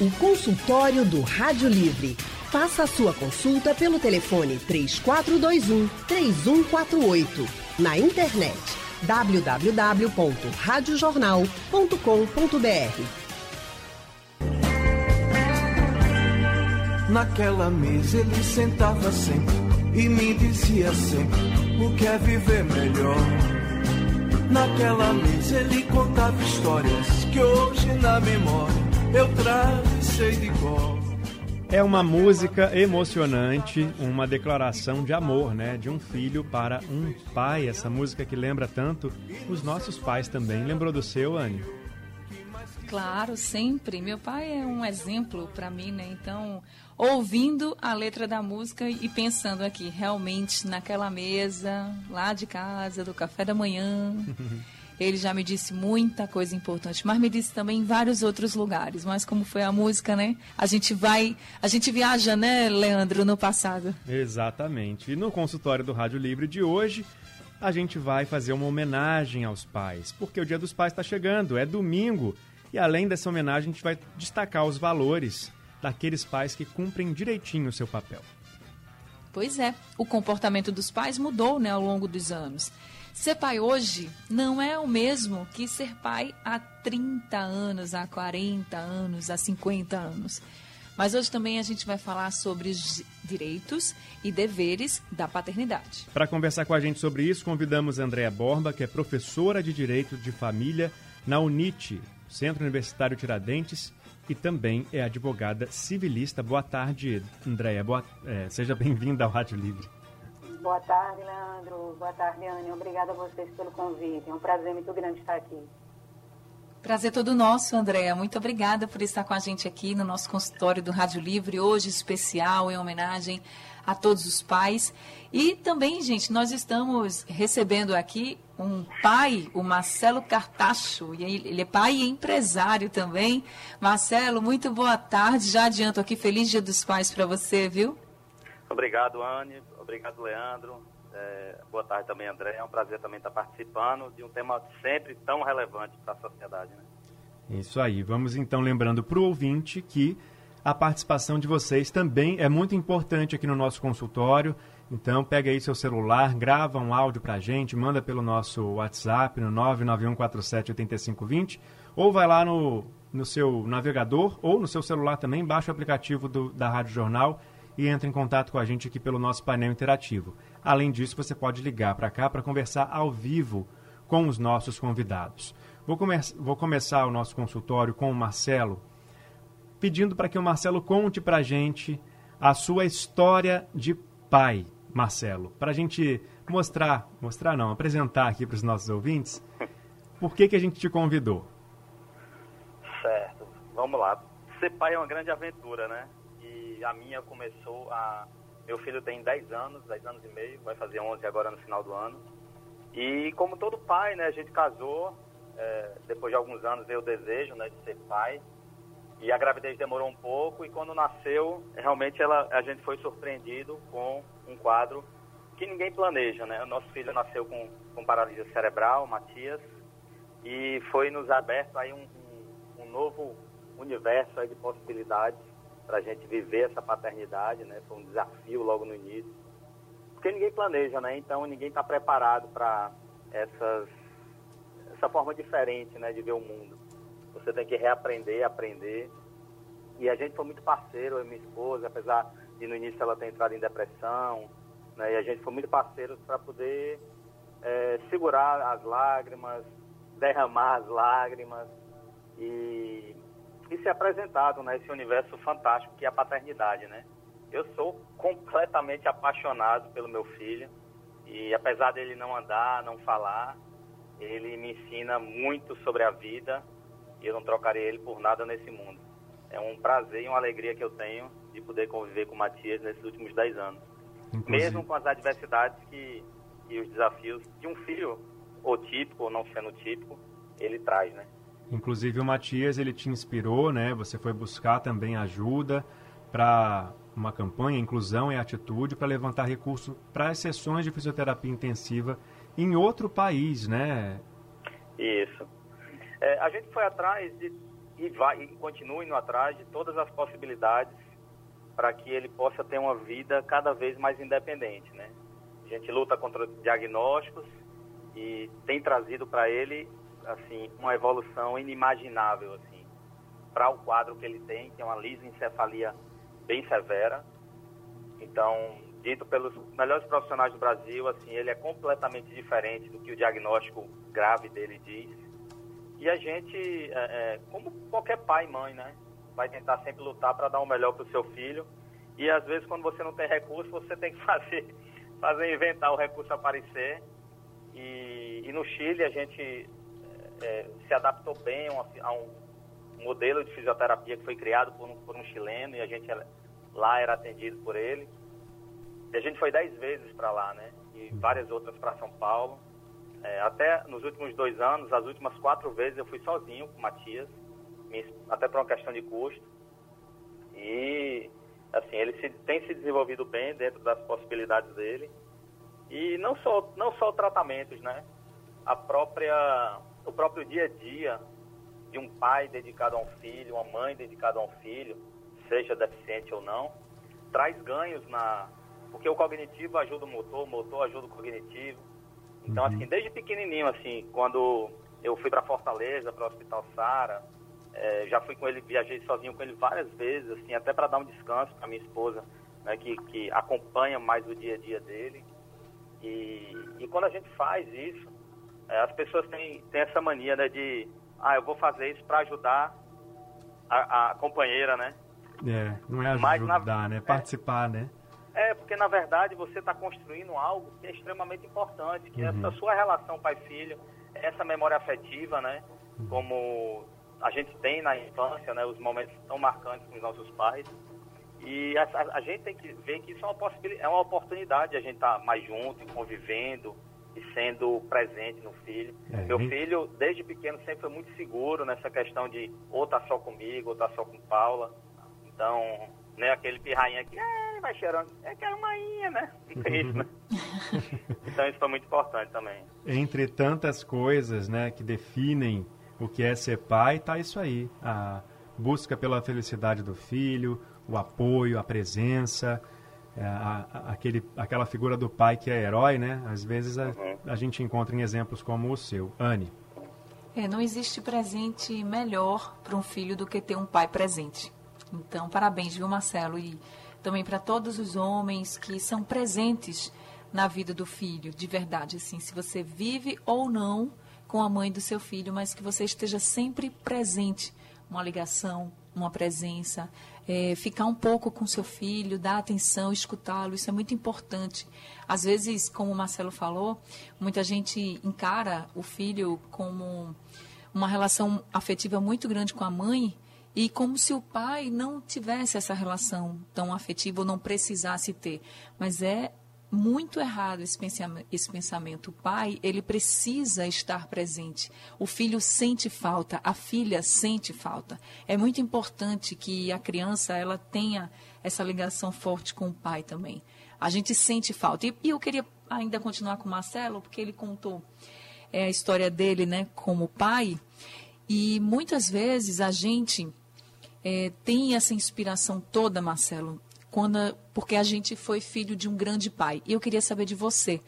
O consultório do Rádio Livre. Faça a sua consulta pelo telefone 3421 3148. Na internet www.radiojornal.com.br. Naquela mesa ele sentava sempre e me dizia sempre o que é viver melhor. Naquela mesa ele contava histórias que hoje na memória eu trago e sei de cor. É uma música emocionante, uma declaração de amor, né? De um filho para um pai. Essa música que lembra tanto os nossos pais também. Lembrou do seu, Anne? Claro, sempre. Meu pai é um exemplo para mim, né? Então, ouvindo a letra da música e pensando aqui, realmente naquela mesa, lá de casa, do café da manhã. Ele já me disse muita coisa importante, mas me disse também em vários outros lugares. Mas como foi a música, né? A gente vai, a gente viaja, né, Leandro, no passado. Exatamente. E no consultório do Rádio Livre de hoje, a gente vai fazer uma homenagem aos pais, porque o Dia dos Pais está chegando, é domingo. E além dessa homenagem, a gente vai destacar os valores daqueles pais que cumprem direitinho o seu papel. Pois é, o comportamento dos pais mudou né, ao longo dos anos. Ser pai hoje não é o mesmo que ser pai há 30 anos, há 40 anos, há 50 anos. Mas hoje também a gente vai falar sobre os direitos e deveres da paternidade. Para conversar com a gente sobre isso, convidamos Andréa Borba, que é professora de Direito de Família na UNIT, Centro Universitário Tiradentes, e também é advogada civilista. Boa tarde, Andréa. Boa, é, seja bem-vinda ao Rádio Livre. Boa tarde, Leandro. Boa tarde, Anne. Obrigada a vocês pelo convite. É um prazer muito grande estar aqui. Prazer todo nosso, Andréa. Muito obrigada por estar com a gente aqui no nosso consultório do Rádio Livre, hoje especial em homenagem a todos os pais. E também, gente, nós estamos recebendo aqui um pai, o Marcelo Cartacho, e ele é pai e empresário também. Marcelo, muito boa tarde. Já adianto aqui, feliz Dia dos Pais para você, viu? Obrigado, Anne. Obrigado, Leandro. É, boa tarde também, André. É um prazer também estar participando de um tema sempre tão relevante para a sociedade. Né? Isso aí. Vamos então lembrando para o ouvinte que a participação de vocês também é muito importante aqui no nosso consultório. Então, pega aí seu celular, grava um áudio para a gente, manda pelo nosso WhatsApp no 991478520 ou vai lá no, no seu navegador ou no seu celular também, baixa o aplicativo do, da Rádio Jornal e entre em contato com a gente aqui pelo nosso painel interativo. Além disso, você pode ligar para cá para conversar ao vivo com os nossos convidados. Vou, come vou começar o nosso consultório com o Marcelo pedindo para que o Marcelo conte para a gente a sua história de pai, Marcelo, para a gente mostrar, mostrar não, apresentar aqui para os nossos ouvintes, por que, que a gente te convidou. Certo, vamos lá. Ser pai é uma grande aventura, né? E a minha começou a... Meu filho tem 10 anos, 10 anos e meio, vai fazer 11 agora no final do ano. E como todo pai, né, a gente casou, é, depois de alguns anos veio o desejo né, de ser pai. E a gravidez demorou um pouco e quando nasceu, realmente ela, a gente foi surpreendido com um quadro que ninguém planeja, né? O nosso filho nasceu com, com paralisia cerebral, Matias, e foi nos aberto aí um, um, um novo universo de possibilidades para a gente viver essa paternidade, né? Foi um desafio logo no início, porque ninguém planeja, né? Então ninguém está preparado para essa forma diferente, né, de ver o mundo você tem que reaprender, aprender. E a gente foi muito parceiro, eu e minha esposa, apesar de no início ela ter entrado em depressão, né, e a gente foi muito parceiros para poder é, segurar as lágrimas, derramar as lágrimas e, e ser apresentado nesse né, universo fantástico que é a paternidade, né? Eu sou completamente apaixonado pelo meu filho e apesar dele não andar, não falar, ele me ensina muito sobre a vida e eu não trocaria ele por nada nesse mundo. É um prazer e uma alegria que eu tenho de poder conviver com o Matias nesses últimos 10 anos. Inclusive. Mesmo com as adversidades que, e os desafios de um filho, ou típico ou não sendo típico, ele traz, né? Inclusive o Matias, ele te inspirou, né? Você foi buscar também ajuda para uma campanha, inclusão e atitude, para levantar recursos para as sessões de fisioterapia intensiva em outro país, né? Isso. É, a gente foi atrás de e, vai, e continue indo atrás de todas as possibilidades para que ele possa ter uma vida cada vez mais independente, né? A gente luta contra diagnósticos e tem trazido para ele assim uma evolução inimaginável assim para o quadro que ele tem, que é uma lisencefalia bem severa. Então, dito pelos melhores profissionais do Brasil, assim, ele é completamente diferente do que o diagnóstico grave dele diz. E a gente, é, é, como qualquer pai e mãe, né, vai tentar sempre lutar para dar o melhor para o seu filho. E às vezes, quando você não tem recurso, você tem que fazer, fazer inventar o recurso aparecer. E, e no Chile, a gente é, se adaptou bem a, a, um modelo de fisioterapia que foi criado por um, por um chileno e a gente lá era atendido por ele. E a gente foi dez vezes para lá, né? E várias outras para São Paulo. É, até nos últimos dois anos, as últimas quatro vezes eu fui sozinho com o Matias, até por uma questão de custo. E, assim, ele se, tem se desenvolvido bem dentro das possibilidades dele. E não só, não só tratamentos, né? A própria o próprio dia a dia de um pai dedicado a um filho, uma mãe dedicada a um filho, seja deficiente ou não, traz ganhos na. Porque o cognitivo ajuda o motor, o motor ajuda o cognitivo. Então, uhum. assim, desde pequenininho, assim, quando eu fui para Fortaleza, para o Hospital Sara, é, já fui com ele, viajei sozinho com ele várias vezes, assim, até para dar um descanso para minha esposa, né, que, que acompanha mais o dia a dia dele. E, e quando a gente faz isso, as pessoas têm, têm essa mania né, de, ah, eu vou fazer isso para ajudar a, a, companheira, né? É, não é ajudar, na, né? É participar, é, né? É, porque na verdade você está construindo algo que é extremamente importante, que uhum. é essa sua relação pai-filho, essa memória afetiva, né? Uhum. Como a gente tem na infância, né? Os momentos tão marcantes com os nossos pais. E a, a, a gente tem que ver que isso é uma, possibilidade, é uma oportunidade, a gente estar tá mais junto, convivendo, e sendo presente no filho. É, Meu filho, desde pequeno, sempre foi muito seguro nessa questão de ou tá só comigo, ou tá só com Paula. Então, né, aquele pirrainha que é, vai cheirando, é que é uma inha, né? Isso, né? então isso foi muito importante também. Entre tantas coisas, né, que definem o que é ser pai, tá isso aí. A busca pela felicidade do filho, o apoio, a presença, a, a, aquele, aquela figura do pai que é herói, né? Às vezes a, uhum. a gente encontra em exemplos como o seu. Anne. É, não existe presente melhor para um filho do que ter um pai presente. Então, parabéns, viu, Marcelo? E também para todos os homens que são presentes na vida do filho, de verdade, assim, se você vive ou não com a mãe do seu filho, mas que você esteja sempre presente, uma ligação, uma presença, é, ficar um pouco com seu filho, dar atenção, escutá-lo, isso é muito importante. Às vezes, como o Marcelo falou, muita gente encara o filho como uma relação afetiva muito grande com a mãe e como se o pai não tivesse essa relação tão afetiva ou não precisasse ter. Mas é muito errado esse pensamento, esse pensamento. O pai, ele precisa estar presente. O filho sente falta, a filha sente falta. É muito importante que a criança ela tenha essa ligação forte com o pai também. A gente sente falta. E, e eu queria ainda continuar com o Marcelo, porque ele contou é, a história dele, né, como pai. E muitas vezes a gente é, tem essa inspiração toda, Marcelo, quando, porque a gente foi filho de um grande pai. E eu queria saber de você,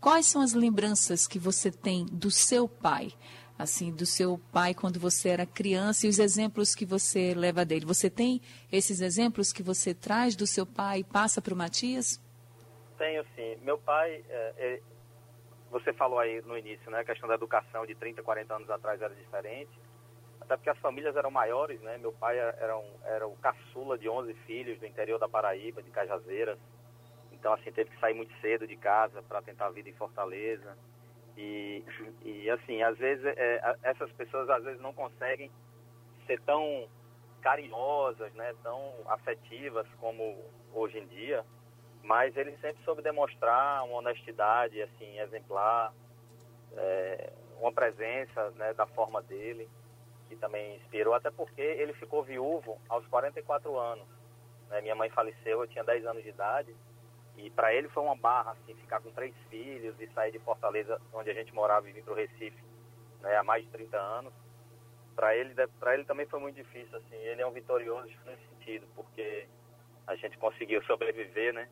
quais são as lembranças que você tem do seu pai? Assim, do seu pai quando você era criança e os exemplos que você leva dele. Você tem esses exemplos que você traz do seu pai e passa para o Matias? Tenho sim. Meu pai, é, você falou aí no início, né? A questão da educação de 30, 40 anos atrás era diferente até porque as famílias eram maiores, né? Meu pai era, um, era o caçula de 11 filhos do interior da Paraíba, de Cajazeiras. Então, assim, teve que sair muito cedo de casa para tentar a vida em Fortaleza. E, e assim, às vezes, é, essas pessoas às vezes não conseguem ser tão carinhosas, né? Tão afetivas como hoje em dia. Mas ele sempre soube demonstrar uma honestidade, assim, exemplar, é, uma presença, né, da forma dele que também inspirou, até porque ele ficou viúvo aos 44 anos. Né? Minha mãe faleceu, eu tinha 10 anos de idade, e para ele foi uma barra, assim, ficar com três filhos e sair de Fortaleza, onde a gente morava, e vir para o Recife né, há mais de 30 anos. para ele, ele também foi muito difícil, assim. Ele é um vitorioso nesse sentido, porque a gente conseguiu sobreviver, né,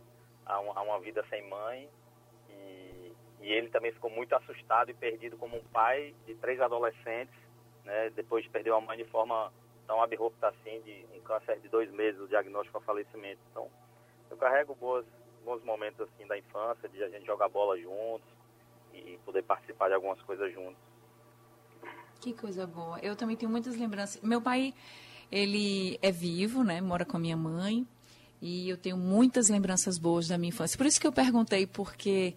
a, um, a uma vida sem mãe e, e, ele também ficou muito assustado e perdido como um pai de três adolescentes, né, depois de perder uma mãe de forma tão abrupta assim, de um câncer de dois meses, o diagnóstico a falecimento. Então, eu carrego boas, bons momentos assim da infância, de a gente jogar bola juntos e poder participar de algumas coisas juntos. Que coisa boa. Eu também tenho muitas lembranças. Meu pai, ele é vivo, né? Mora com a minha mãe. E eu tenho muitas lembranças boas da minha infância. Por isso que eu perguntei, porque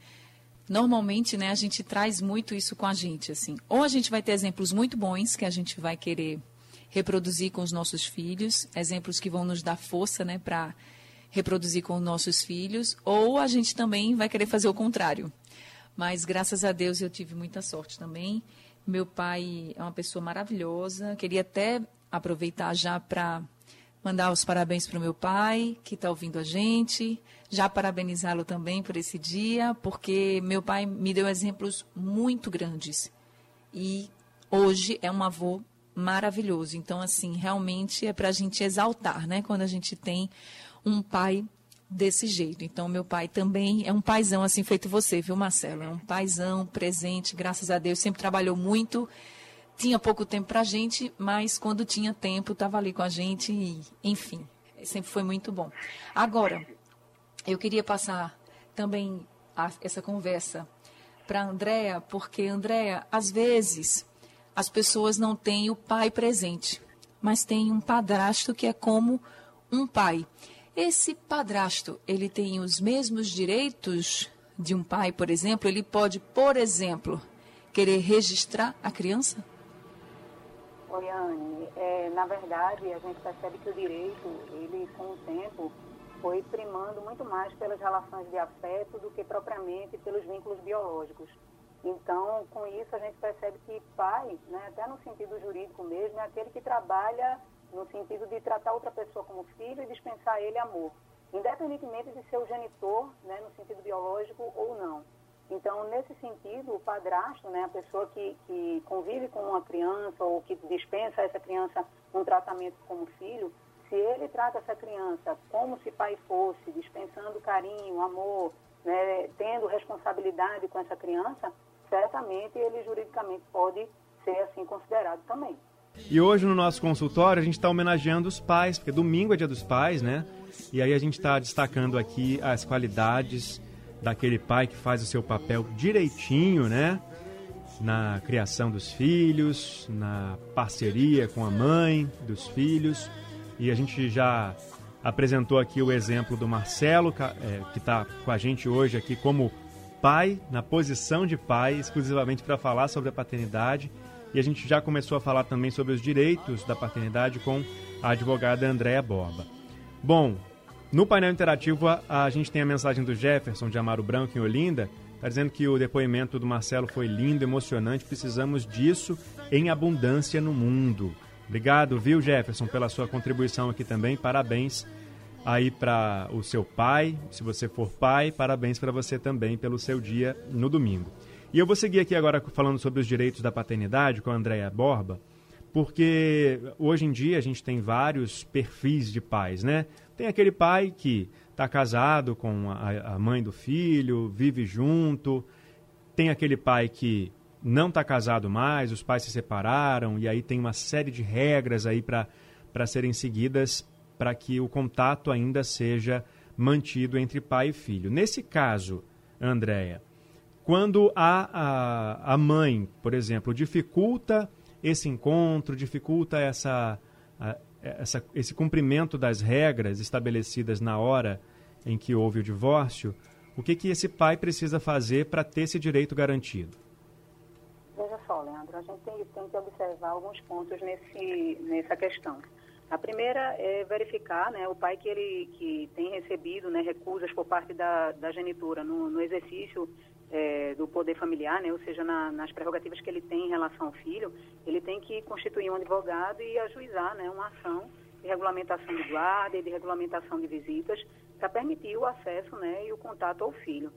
normalmente, né, a gente traz muito isso com a gente, assim. Ou a gente vai ter exemplos muito bons que a gente vai querer reproduzir com os nossos filhos, exemplos que vão nos dar força, né, para reproduzir com os nossos filhos, ou a gente também vai querer fazer o contrário. Mas graças a Deus eu tive muita sorte também. Meu pai é uma pessoa maravilhosa. Queria até aproveitar já para mandar os parabéns para o meu pai, que está ouvindo a gente. Já parabenizá-lo também por esse dia, porque meu pai me deu exemplos muito grandes. E hoje é um avô maravilhoso. Então, assim, realmente é para a gente exaltar, né? Quando a gente tem um pai desse jeito. Então, meu pai também é um paizão, assim, feito você, viu, Marcelo? É um paizão, presente, graças a Deus, sempre trabalhou muito. Tinha pouco tempo para a gente, mas quando tinha tempo, estava ali com a gente e, enfim, sempre foi muito bom. Agora, eu queria passar também a, essa conversa para Andréa, porque, Andréa, às vezes as pessoas não têm o pai presente, mas tem um padrasto que é como um pai. Esse padrasto, ele tem os mesmos direitos de um pai, por exemplo? Ele pode, por exemplo, querer registrar a criança? Oi. É, na verdade, a gente percebe que o direito, ele, com o tempo, foi primando muito mais pelas relações de afeto do que propriamente pelos vínculos biológicos. Então, com isso, a gente percebe que pai, né, até no sentido jurídico mesmo, é aquele que trabalha no sentido de tratar outra pessoa como filho e dispensar ele amor, independentemente de ser o genitor, né, no sentido biológico ou não. Então, nesse sentido, o padrasto, né, a pessoa que, que convive com uma criança ou que dispensa essa criança um tratamento como filho, se ele trata essa criança como se pai fosse, dispensando carinho, amor, né, tendo responsabilidade com essa criança, certamente ele juridicamente pode ser assim considerado também. E hoje no nosso consultório a gente está homenageando os pais, porque domingo é dia dos pais, né? E aí a gente está destacando aqui as qualidades daquele pai que faz o seu papel direitinho, né? Na criação dos filhos, na parceria com a mãe dos filhos. E a gente já apresentou aqui o exemplo do Marcelo, é, que está com a gente hoje aqui como pai, na posição de pai, exclusivamente para falar sobre a paternidade. E a gente já começou a falar também sobre os direitos da paternidade com a advogada Andréa Borba. Bom, no painel interativo a, a, gente tem a mensagem do Jefferson de Amaro Branco em Olinda, está dizendo que o depoimento do Marcelo foi lindo, emocionante, precisamos disso em abundância no mundo. Obrigado, viu, Jefferson, pela sua contribuição aqui também. Parabéns aí para o seu pai, se você for pai, parabéns para você também pelo seu dia no domingo. E eu vou seguir aqui agora falando sobre os direitos da paternidade com a Andréia Borba, porque hoje em dia a gente tem vários perfis de pais, né? Tem aquele pai que está casado com a, a mãe do filho, vive junto, tem aquele pai que não está casado mais, os pais se separaram, e aí tem uma série de regras aí para serem seguidas para que o contato ainda seja mantido entre pai e filho. Nesse caso, Andréia, quando a, a, a mãe, por exemplo, dificulta esse encontro, dificulta essa, essa, esse cumprimento das regras estabelecidas na hora em que houve o divórcio, o que, que esse pai precisa fazer para ter esse direito garantido? Veja só, Leandro, a gente tem, tem que observar alguns pontos nesse, nessa questão. A primeira é verificar né, o pai que ele que tem recebido né, recusas por parte da, da genitora no, no exercício é, do poder familiar, né, ou seja, na, nas prerrogativas que ele tem em relação ao filho, ele tem que constituir um advogado e ajuizar né, uma ação de regulamentação de guarda e de regulamentação de visitas para permitir o acesso né, e o contato ao filho.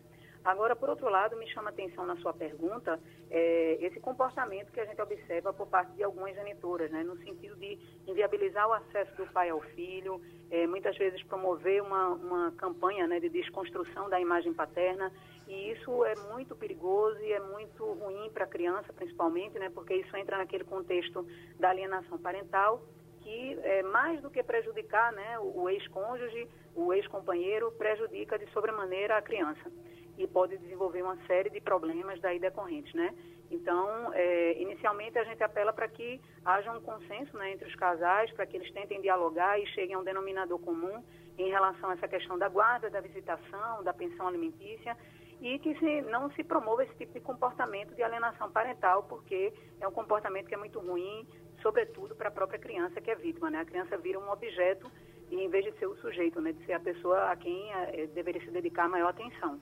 Agora, por outro lado, me chama a atenção na sua pergunta é, esse comportamento que a gente observa por parte de algumas genitoras, né, no sentido de inviabilizar o acesso do pai ao filho, é, muitas vezes promover uma, uma campanha né, de desconstrução da imagem paterna, e isso é muito perigoso e é muito ruim para a criança, principalmente, né, porque isso entra naquele contexto da alienação parental que é, mais do que prejudicar né, o, ex-cônjuge, o ex-companheiro, prejudica de sobremaneira a criança e pode desenvolver uma série de problemas daí decorrentes, né? Então, é, inicialmente a gente apela para que haja um consenso né, entre os casais, para que eles tentem dialogar e cheguem a um denominador comum em relação a essa questão da guarda, da visitação, da pensão alimentícia e que se, não se promova esse tipo de comportamento de alienação parental, porque é um comportamento que é muito ruim, sobretudo para a própria criança que é vítima. Né? A criança vira um objeto e em vez de ser o sujeito, né, de ser a pessoa a quem é, deveria se dedicar maior atenção.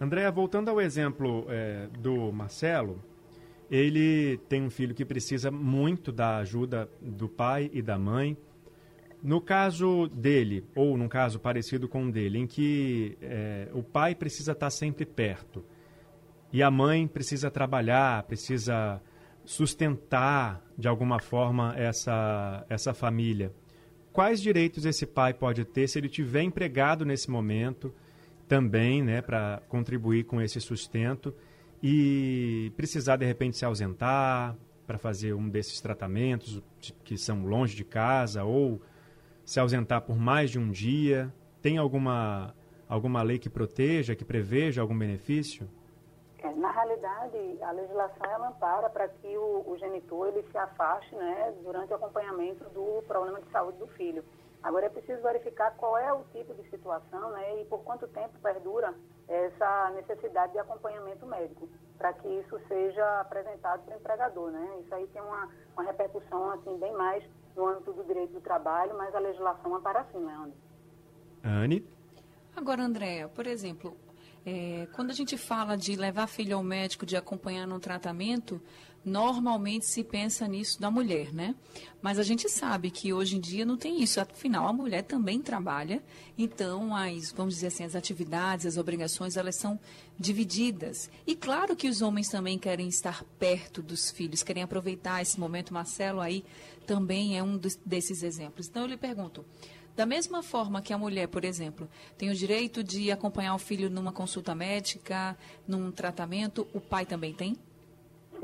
Andréa, voltando ao exemplo é, do Marcelo, ele tem um filho que precisa muito da ajuda do pai e da mãe. No caso dele, ou num caso parecido com o dele, em que é, o pai precisa estar sempre perto e a mãe precisa trabalhar, precisa sustentar de alguma forma essa, essa família. Quais direitos esse pai pode ter se ele tiver empregado nesse momento? também, né, para contribuir com esse sustento e precisar de repente se ausentar para fazer um desses tratamentos que são longe de casa ou se ausentar por mais de um dia, tem alguma alguma lei que proteja, que preveja algum benefício? É, na realidade, a legislação ela ampara para que o, o genitor ele se afaste, né, durante o acompanhamento do problema de saúde do filho. Agora é preciso verificar qual é o tipo de situação né, e por quanto tempo perdura essa necessidade de acompanhamento médico, para que isso seja apresentado para o empregador. Né? Isso aí tem uma, uma repercussão assim, bem mais no âmbito do direito do trabalho, mas a legislação é para assim, Leandro. Anne? Agora, Andréa, por exemplo, é, quando a gente fala de levar filho ao médico, de acompanhar no tratamento, normalmente se pensa nisso da mulher, né? Mas a gente sabe que hoje em dia não tem isso. Afinal, a mulher também trabalha, então as, vamos dizer assim, as atividades, as obrigações, elas são divididas. E claro que os homens também querem estar perto dos filhos, querem aproveitar esse momento. Marcelo aí também é um dos, desses exemplos. Então eu lhe pergunto, da mesma forma que a mulher, por exemplo, tem o direito de acompanhar o filho numa consulta médica, num tratamento, o pai também tem?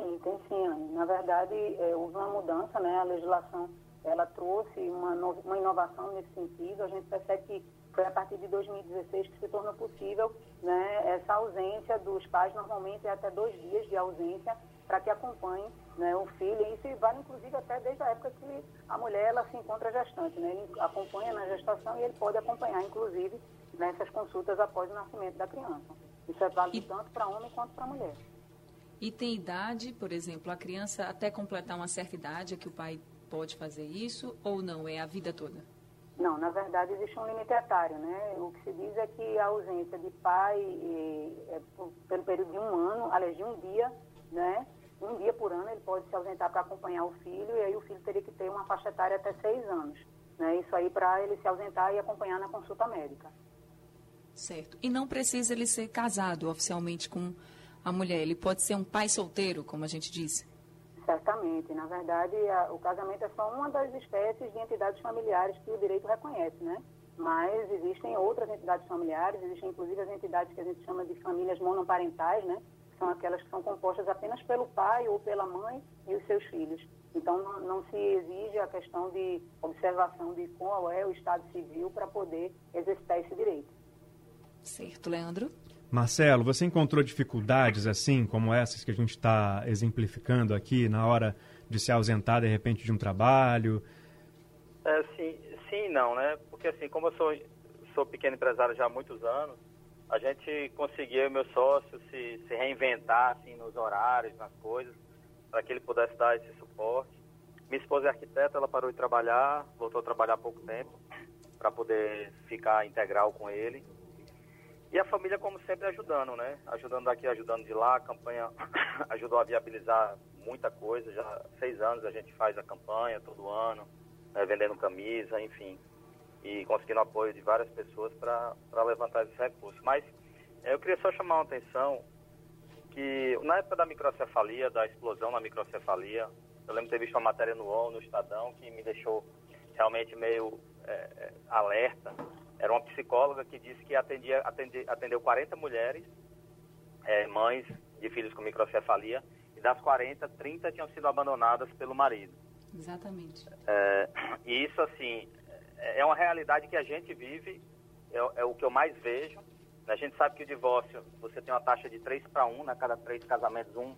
Sim, tem sim. Na verdade, é, houve uma mudança, né? A legislação, ela trouxe uma, no, uma inovação nesse sentido. A gente percebe que foi a partir de 2016 que se tornou possível né, essa ausência dos pais, normalmente é até dois dias de ausência, para que acompanhe né, o filho. E isso vale, inclusive, até desde a época que a mulher ela se encontra gestante. Né? Ele acompanha na gestação e ele pode acompanhar, inclusive, nessas consultas após o nascimento da criança. Isso é válido e... tanto para homem quanto para mulher. E tem idade, por exemplo, a criança até completar uma certa idade é que o pai pode fazer isso ou não? É a vida toda? Não, na verdade existe um limite etário, né? O que se diz é que a ausência de pai é, pelo período de um ano, aliás, de um dia, né? Um dia por ano ele pode se ausentar para acompanhar o filho e aí o filho teria que ter uma faixa etária até seis anos, né? Isso aí para ele se ausentar e acompanhar na consulta médica. Certo. E não precisa ele ser casado oficialmente com a mulher? Ele pode ser um pai solteiro, como a gente disse? Certamente. Na verdade, a, o casamento é só uma das espécies de entidades familiares que o direito reconhece, né? Mas existem outras entidades familiares, existem inclusive as entidades que a gente chama de famílias monoparentais, né? São aquelas que são compostas apenas pelo pai ou pela mãe e os seus filhos. Então, não, não se exige a questão de observação de qual é o estado civil para poder exercitar esse direito. Certo, Leandro. Marcelo, você encontrou dificuldades assim, como essas que a gente está exemplificando aqui, na hora de se ausentar de repente de um trabalho? É, sim, sim não, né? Porque assim, como eu sou, sou pequeno empresário já há muitos anos, a gente conseguiu, meu sócio, se, se reinventar assim, nos horários, nas coisas, para que ele pudesse dar esse suporte. Minha esposa é arquiteta, ela parou de trabalhar, voltou a trabalhar há pouco tempo, para poder ficar integral com ele. E a família, como sempre, ajudando, né? Ajudando daqui, ajudando de lá. A campanha ajudou a viabilizar muita coisa. Já seis anos a gente faz a campanha todo ano, né? vendendo camisa, enfim. E conseguindo apoio de várias pessoas para levantar esses recursos. Mas Eu queria só chamar a atenção que na época da microcefalia, da explosão na microcefalia, eu lembro de ter visto uma matéria no UOL, no Estadão, que me deixou realmente meio é, é alerta. Era uma psicóloga que disse que atendia, atendi, atendeu 40 mulheres, é, mães de filhos com microcefalia, e das 40, 30 tinham sido abandonadas pelo marido. Exatamente. É, e isso, assim, é, é uma realidade que a gente vive, é, é o que eu mais vejo, a gente sabe que o divórcio, você tem uma taxa de 3 para 1, né? cada três casamentos, um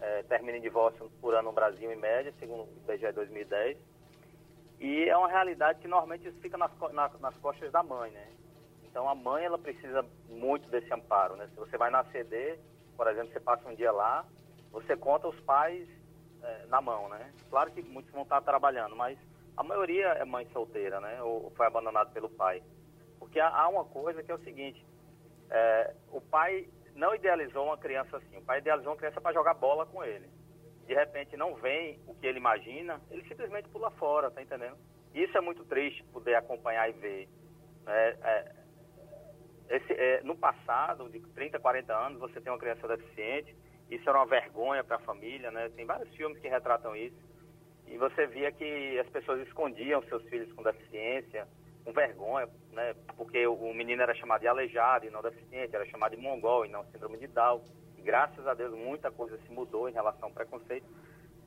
é, termina em divórcio por ano no Brasil, em média, segundo o IBGE 2010. E é uma realidade que normalmente isso fica nas, na, nas costas da mãe, né? Então a mãe, ela precisa muito desse amparo, né? Se você vai na CD, por exemplo, você passa um dia lá, você conta os pais é, na mão, né? Claro que muitos vão estar trabalhando, mas a maioria é mãe solteira, né? Ou foi abandonado pelo pai. Porque há, há uma coisa que é o seguinte, é, o pai não idealizou uma criança assim. O pai idealizou uma criança para jogar bola com ele. De repente não vem o que ele imagina, ele simplesmente pula fora, tá entendendo? Isso é muito triste poder acompanhar e ver. É, é, esse, é, no passado, de 30, 40 anos, você tem uma criança deficiente, isso era uma vergonha para a família, né? Tem vários filmes que retratam isso. E você via que as pessoas escondiam seus filhos com deficiência, com vergonha, né? Porque o, menino era chamado de aleijado e não deficiente, era chamado de mongol e não síndrome de Down. Graças a Deus muita coisa se mudou em relação ao preconceito.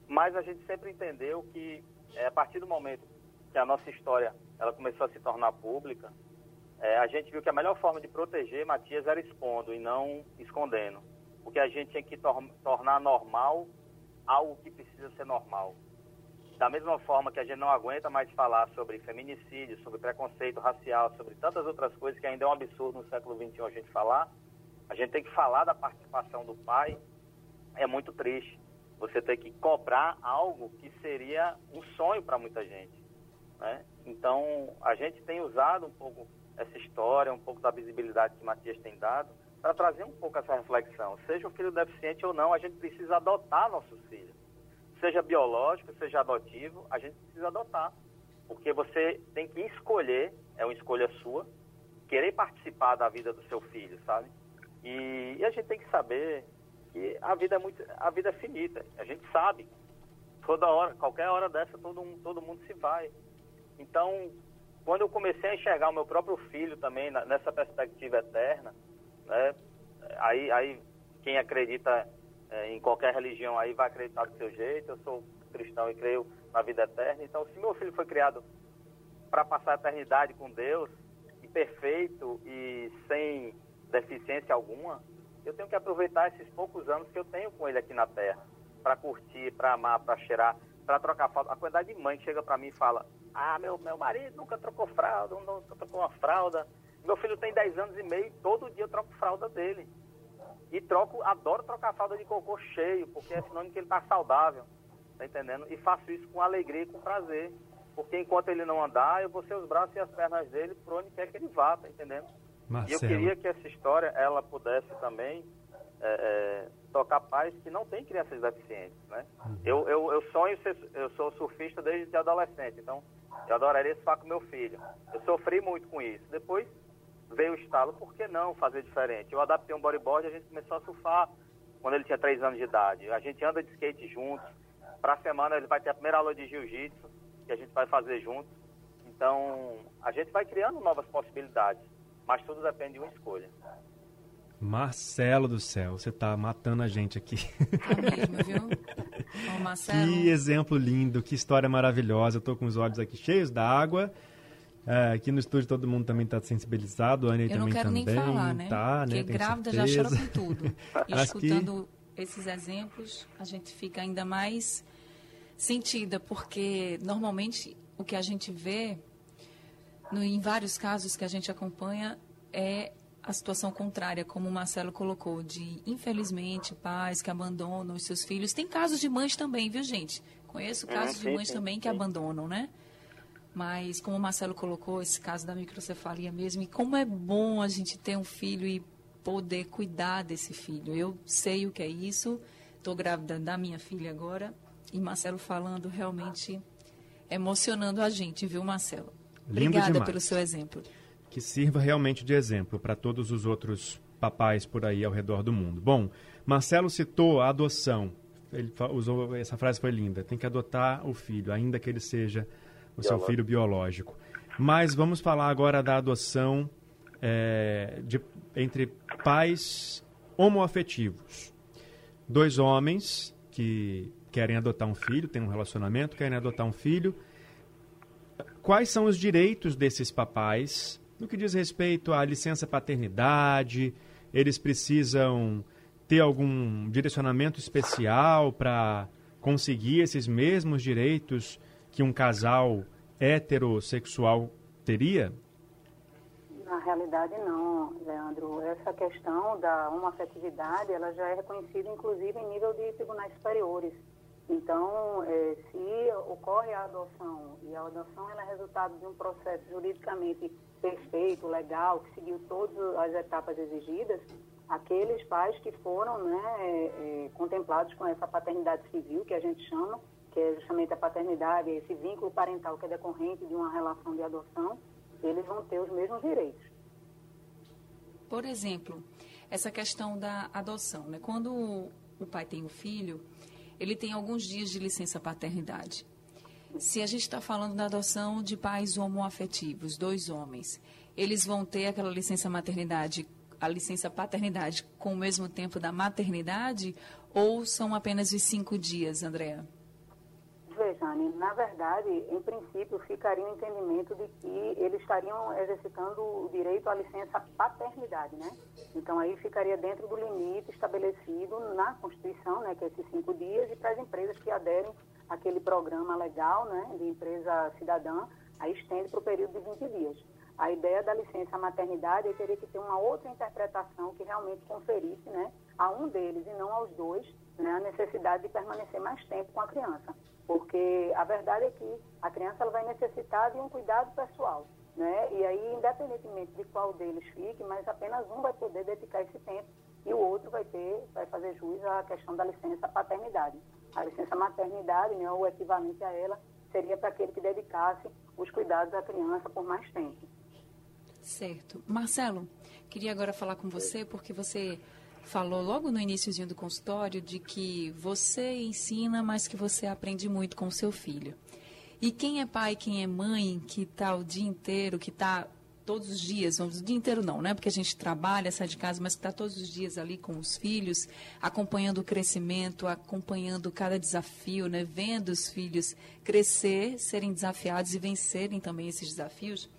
Mas a gente sempre entendeu que é, a partir do momento que a nossa história ela começou a se tornar pública, é, a gente viu que a melhor forma de proteger Matias era expondo e não escondendo. Porque a gente tinha que tor tornar normal algo que precisa ser normal. Da mesma forma que a gente não aguenta mais falar sobre feminicídio, sobre preconceito racial, sobre tantas outras coisas que ainda é um absurdo no século XXI a gente falar, a gente tem que falar da participação do pai. É muito triste você ter que cobrar algo que seria um sonho para muita gente. Né? Então, a gente tem usado um pouco essa história, um pouco da visibilidade que Matias tem dado, para trazer um pouco essa reflexão. Seja o filho deficiente ou não, a gente precisa adotar nossos filhos seja biológico, seja adotivo, a gente precisa adotar. Porque você tem que escolher, é uma escolha sua, querer participar da vida do seu filho, sabe? E, e, a gente tem que saber que a vida é muito, a vida é finita. A gente sabe. Toda hora, qualquer hora dessa, todo, todo mundo se vai. Então, quando eu comecei a enxergar o meu próprio filho também nessa perspectiva eterna, né? Aí, aí quem acredita é, em qualquer religião aí vai acreditar do seu jeito. Eu sou cristão e creio na vida eterna. Então, se meu filho foi criado para passar a eternidade com Deus, e perfeito e sem deficiência alguma, eu tenho que aproveitar esses poucos anos que eu tenho com ele aqui na Terra, para curtir, para amar, para cheirar, para trocar fralda. A quantidade de mãe que chega para mim e fala: Ah, meu, meu marido nunca trocou fralda, nunca trocou uma fralda. Meu filho tem 10 anos e meio, todo dia eu troco fralda dele. E troco, adoro trocar fralda de cocô cheio, porque é sinônimo que ele está saudável. Tá entendendo? E faço isso com alegria e com prazer. Porque enquanto ele não andar, eu vou ser os braços e as pernas dele por onde quer que ele vá, tá entendendo? Marcelo. E eu queria que essa história, ela pudesse também é, é, tocar pais que não têm crianças deficientes, né? Uhum. Eu, eu, eu sonho ser, eu sou surfista desde adolescente, então eu adoraria surfar com meu filho. Eu sofri muito com isso. Depois veio o estalo, por que não fazer diferente? Eu adaptei um bodyboard e a gente começou a surfar quando ele tinha 3 anos de idade. A gente anda de skate juntos. Para a semana ele vai ter a primeira aula de jiu-jitsu, que a gente vai fazer juntos. Então, a gente vai criando novas possibilidades, mas tudo depende de uma escolha. Marcelo do céu, você tá matando a gente aqui. Tá mesmo, viu? Ô, Marcelo. Que exemplo lindo, que história maravilhosa. Eu tô com os olhos aqui cheios d'água. É, aqui no estúdio todo mundo também está sensibilizado, a Anne também também. Eu não quero também, nem falar, né? Tá, Porque né? grávida certeza. já chora com tudo. E escutando que... esses exemplos, a gente fica ainda mais sentida, porque normalmente o que a gente vê, no, em vários casos que a gente acompanha, é a situação contrária, como o Marcelo colocou, de infelizmente pais que abandonam os seus filhos. Tem casos de mães também, viu gente? Conheço uhum, casos de mães também que abandonam, né? Mas, como o Marcelo colocou, esse caso da microcefalia mesmo, e como é bom a gente ter um filho e poder cuidar desse filho. Eu sei o que é isso, estou grávida da minha filha agora, e Marcelo falando realmente emocionando a gente, viu, Marcelo? Lindo Obrigada demais. pelo seu exemplo. Que sirva realmente de exemplo para todos os outros papais por aí ao redor do mundo. Bom, Marcelo citou a adoção. Ele usou essa frase foi linda. Tem que adotar o filho, ainda que ele seja o seu filho biológico. Mas vamos falar agora da adoção é, de, entre pais homoafetivos. Dois homens que querem adotar um filho, têm um relacionamento, querem adotar um filho. Quais são os direitos desses papais no que diz respeito à licença paternidade? Eles precisam ter algum direcionamento especial para conseguir esses mesmos direitos que um casal heterossexual teria? Na realidade, não, Leandro. Essa questão da homoafetividade, ela já é reconhecida, inclusive, em nível de tribunais superiores. Então, é, se ocorre a adoção, e a adoção é resultado de um processo juridicamente perfeito, legal, que seguiu todas as etapas exigidas, aqueles pais que foram né, é, é, contemplados com essa paternidade civil, que a gente chama, que é justamente a paternidade, esse vínculo parental que é decorrente de uma relação de adoção, eles vão ter os mesmos direitos. Por exemplo, essa questão da adoção, né? Quando o pai tem um filho, ele tem alguns dias de licença paternidade. Se a gente está falando da adoção de pais homoafetivos, dois homens, eles vão ter aquela licença maternidade, a licença paternidade com o mesmo tempo da maternidade ou são apenas os cinco dias, Andréa? Na verdade, em princípio, ficaria o entendimento de que eles estariam exercitando o direito à licença paternidade, né? Então, aí ficaria dentro do limite estabelecido na Constituição, né, que é esses cinco dias, e para as empresas que aderem àquele programa legal, né, de empresa cidadã, aí estende para o período de 20 dias. A ideia da licença maternidade teria que ter uma outra interpretação que realmente conferisse, né, a um deles e não aos dois, né, a necessidade de permanecer mais tempo com a criança. Porque a verdade é que a criança ela vai necessitar de um cuidado pessoal. Né? E aí, independentemente de qual deles fique, mas apenas um vai poder dedicar esse tempo e o outro vai ter, vai fazer jus à questão da licença paternidade. A licença maternidade, né, o equivalente a ela, seria para aquele que dedicasse os cuidados à criança por mais tempo. Certo. Marcelo, queria agora falar com você porque você falou logo no iníciozinho do consultório de que você ensina, mas que você aprende muito com o seu filho. E quem é pai, quem é mãe, que está o dia inteiro, que está todos os dias, vamos, o dia inteiro não, né? Porque a gente trabalha, sai de casa, mas que está todos os dias ali com os filhos, acompanhando o crescimento, acompanhando cada desafio, né? Vendo os filhos crescer, serem desafiados e vencerem também esses desafios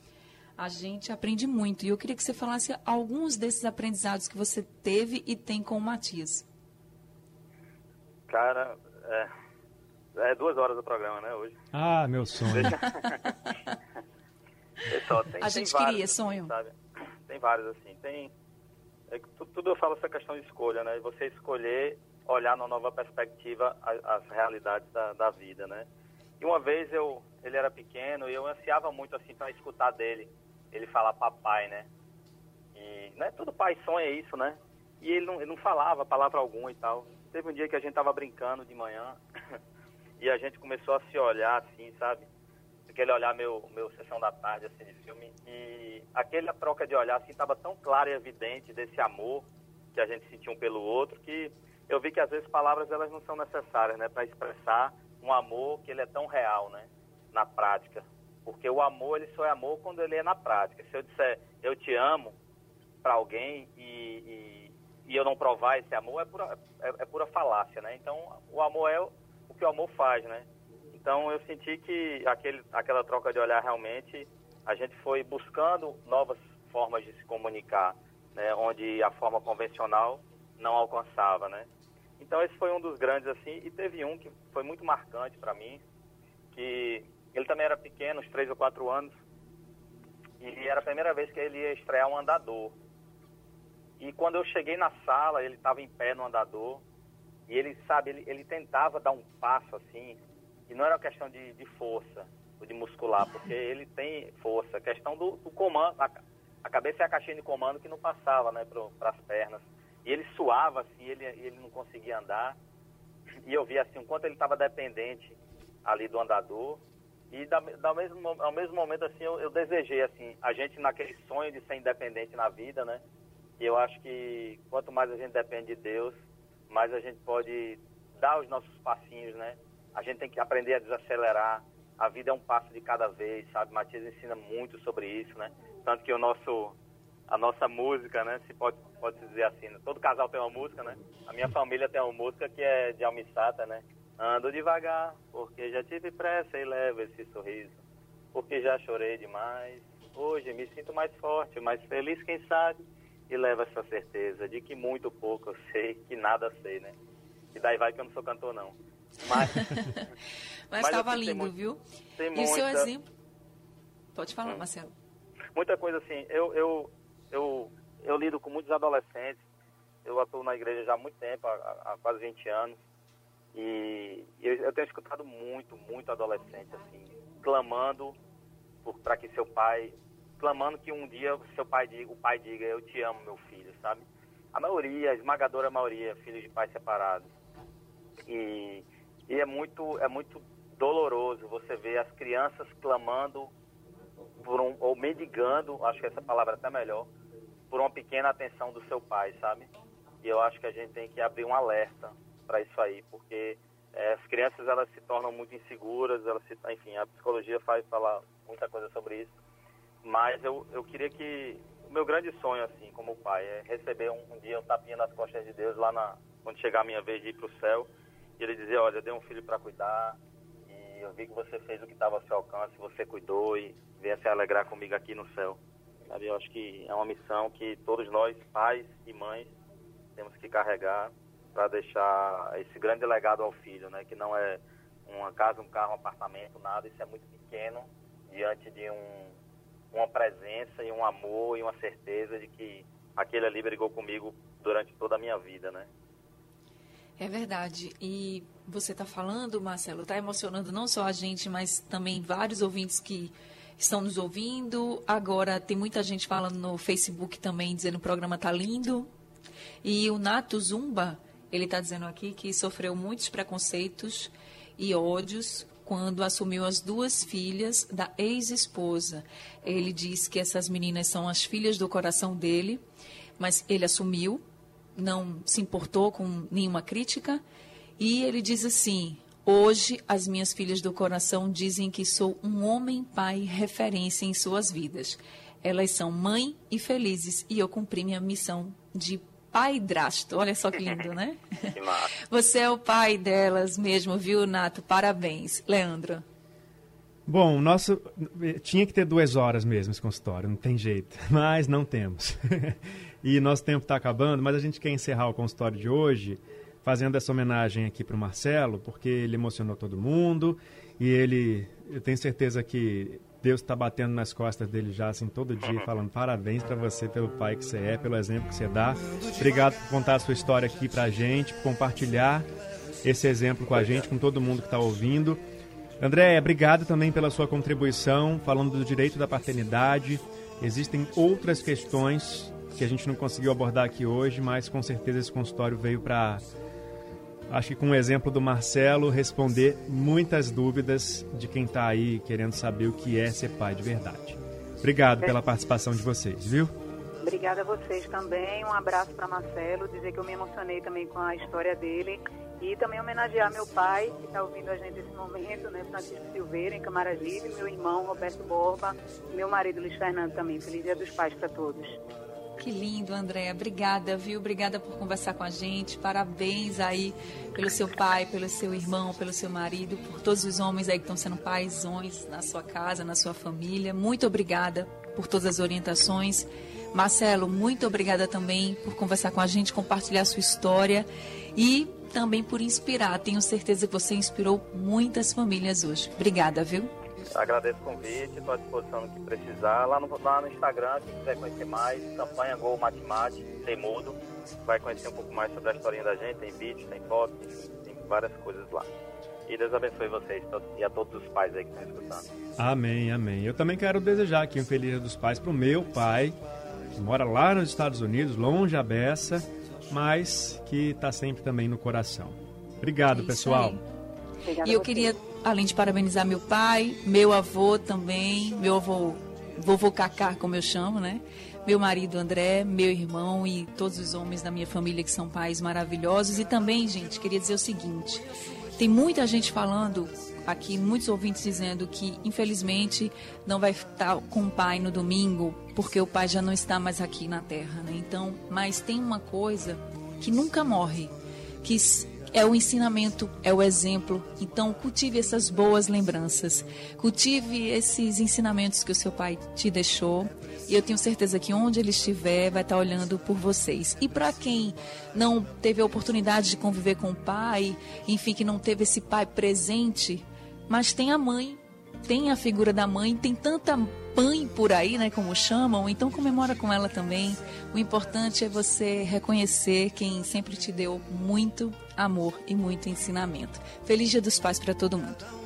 a gente aprende muito. E eu queria que você falasse alguns desses aprendizados que você teve e tem com o Matias. Cara, é, é duas horas do programa, né, hoje. Ah, meu sonho. Pessoal, tem, a gente vários, queria, sonho. Sabe? Tem vários, assim. Tem, é, tudo eu falo essa questão de escolha, né? Você escolher olhar numa nova perspectiva as, as realidades da, da vida, né? E uma vez eu, ele era pequeno e eu ansiava muito assim para escutar dele ele fala papai, né? E né, todo pai sonha isso, né? E ele não, ele não falava palavra alguma e tal. Teve um dia que a gente tava brincando de manhã e a gente começou a se olhar assim, sabe? Aquele olhar meu, meu sessão da tarde, assim, de filme. E aquela troca de olhar, assim, tava tão clara e evidente desse amor que a gente sentia um pelo outro que eu vi que às vezes palavras elas não são necessárias, né? Para expressar um amor que ele é tão real, né? Na prática. Porque o amor, ele só é amor quando ele é na prática. Se eu disser eu te amo para alguém e, e, e, eu não provar esse amor, é pura, é, é, pura falácia, né? Então, o amor é o, o que o amor faz, né? Então, eu senti que aquele, aquela troca de olhar realmente, a gente foi buscando novas formas de se comunicar, né? Onde a forma convencional não alcançava, né? Então, esse foi um dos grandes, assim, e teve um que foi muito marcante para mim, que ele também era pequeno, uns 3 ou 4 anos. E era a primeira vez que ele ia estrear um andador. E quando eu cheguei na sala, ele estava em pé no andador. E ele, sabe, ele, ele tentava dar um passo assim. E não era questão de, de força, ou de muscular, porque ele tem força. Questão do, do comando, a, a, cabeça é a caixinha de comando que não passava, né, para as pernas. E ele suava assim, ele, ele não conseguia andar. E eu via assim, o quanto ele estava dependente ali do andador. E da, da mesmo, ao mesmo momento, assim, eu, eu, desejei, assim, a gente naquele sonho de ser independente na vida, né? E eu acho que quanto mais a gente depende de Deus, mais a gente pode dar os nossos passinhos, né? A gente tem que aprender a desacelerar. A vida é um passo de cada vez, sabe? Matias ensina muito sobre isso, né? Tanto que o nosso a nossa música, né? Se pode pode dizer assim, né? todo casal tem uma música, né? A minha família tem uma música que é de Almissata, né? Ando devagar, porque já tive pressa e levo esse sorriso, porque já chorei demais. Hoje me sinto mais forte, mais feliz, quem sabe, e levo essa certeza de que muito pouco eu sei, que nada sei, né? E daí vai que eu não sou cantor, não. Mas mas estava lindo, muito, viu? e muita... o seu exemplo? Pode falar, hum. Marcelo. Muita coisa assim. Eu, eu, eu, eu lido com muitos adolescentes. Eu atuo na igreja já há muito tempo, há, há quase 20 anos. E eu, eu, tenho escutado muito, muito adolescente, assim, clamando para que seu pai, clamando que um dia seu pai diga, o pai diga, eu te amo, meu filho, sabe? A maioria, a esmagadora maioria, filhos de pais separados. E, e é muito, é muito doloroso você ver as crianças clamando por um, ou mendigando, acho que essa palavra é até melhor, por uma pequena atenção do seu pai, sabe? E eu acho que a gente tem que abrir um alerta para isso aí, porque é, as crianças elas se tornam muito inseguras, elas se, enfim, a psicologia faz falar muita coisa sobre isso. Mas eu, eu queria que o meu grande sonho assim, como pai, é receber um, um dia um tapinha nas costas de Deus lá na quando chegar a minha vez de ir para o céu e ele dizer, olha, eu dei um filho para cuidar e eu vi que você fez o que estava ao seu alcance, você cuidou e venha se alegrar comigo aqui no céu. Sabe? Eu acho que é uma missão que todos nós, pais e mães, temos que carregar para deixar esse grande legado ao filho, né? Que não é uma casa, um carro, um apartamento, nada. Isso é muito pequeno diante de um, uma presença e um amor e uma certeza de que aquele ali brigou comigo durante toda a minha vida, né? É verdade. E você está falando, Marcelo, está emocionando não só a gente, mas também vários ouvintes que estão nos ouvindo. Agora tem muita gente falando no Facebook também, dizendo que o programa está lindo. E o Nato Zumba, ele está dizendo aqui que sofreu muitos preconceitos e ódios quando assumiu as duas filhas da ex-esposa. Ele diz que essas meninas são as filhas do coração dele, mas ele assumiu não se importou com nenhuma crítica. E ele diz assim: Hoje as minhas filhas do coração dizem que sou um homem pai referência em suas vidas. Elas são mãe e felizes e eu cumpri minha missão de pai drasto. Olha só que lindo, né? que massa. Você é o pai delas mesmo, viu, Nato? Parabéns. Leandro. Bom, nosso tinha que ter duas horas mesmo esse consultório, não tem jeito, mas não temos. e nosso tempo está acabando, mas a gente quer encerrar o consultório de hoje fazendo essa homenagem aqui para o Marcelo, porque ele emocionou todo mundo e ele, eu tenho certeza que Deus está batendo nas costas dele já assim todo dia, falando parabéns para você pelo pai que você é, pelo exemplo que você dá. Obrigado por contar a sua história aqui para a gente, por compartilhar esse exemplo com a gente, com todo mundo que está ouvindo. André, obrigado também pela sua contribuição, falando do direito da paternidade. Existem outras questões que a gente não conseguiu abordar aqui hoje, mas com certeza esse consultório veio para, acho que com o exemplo do Marcelo, responder muitas dúvidas de quem está aí querendo saber o que é ser pai de verdade. Obrigado pela participação de vocês, viu? Obrigada a vocês também. Um abraço para Marcelo, dizer que eu me emocionei também com a história dele e também homenagear meu pai, que está ouvindo a gente nesse momento, né? Francisco Silveira, em Camaragibe, meu irmão Roberto Borba, meu marido Luiz Fernando também. Feliz Dia dos Pais para todos. Que lindo, Andréa. Obrigada, viu? Obrigada por conversar com a gente. Parabéns aí pelo seu pai, pelo seu irmão, pelo seu marido, por todos os homens aí que estão sendo paisões na sua casa, na sua família. Muito obrigada por todas as orientações. Marcelo, muito obrigada também por conversar com a gente, compartilhar a sua história e também por inspirar. Tenho certeza que você inspirou muitas famílias hoje. Obrigada, viu? Agradeço o convite, estou à disposição no que precisar. Lá no, lá no Instagram, quem quiser conhecer mais, campanha Gol Matemate, tem mudo. Vai conhecer um pouco mais sobre a historinha da gente, tem vídeos, tem fotos, tem várias coisas lá. E Deus abençoe vocês e a todos os pais aí que estão escutando. Amém, amém. Eu também quero desejar aqui um Feliz Dia dos Pais para o meu pai, que mora lá nos Estados Unidos, longe a beça mas que está sempre também no coração. Obrigado, é pessoal. e eu queria, além de parabenizar meu pai, meu avô também, meu avô vovô Cacá, como eu chamo, né? Meu marido André, meu irmão e todos os homens da minha família que são pais maravilhosos. E também, gente, queria dizer o seguinte: tem muita gente falando aqui, muitos ouvintes dizendo que, infelizmente, não vai estar com o pai no domingo, porque o pai já não está mais aqui na terra, né? Então, mas tem uma coisa que nunca morre, que é o ensinamento, é o exemplo. Então, cultive essas boas lembranças. Cultive esses ensinamentos que o seu pai te deixou. E eu tenho certeza que onde ele estiver, vai estar olhando por vocês. E para quem não teve a oportunidade de conviver com o pai, enfim, que não teve esse pai presente, mas tem a mãe, tem a figura da mãe, tem tanta mãe por aí, né, como chamam, então comemora com ela também. O importante é você reconhecer quem sempre te deu muito amor e muito ensinamento. Feliz Dia dos Pais para todo mundo.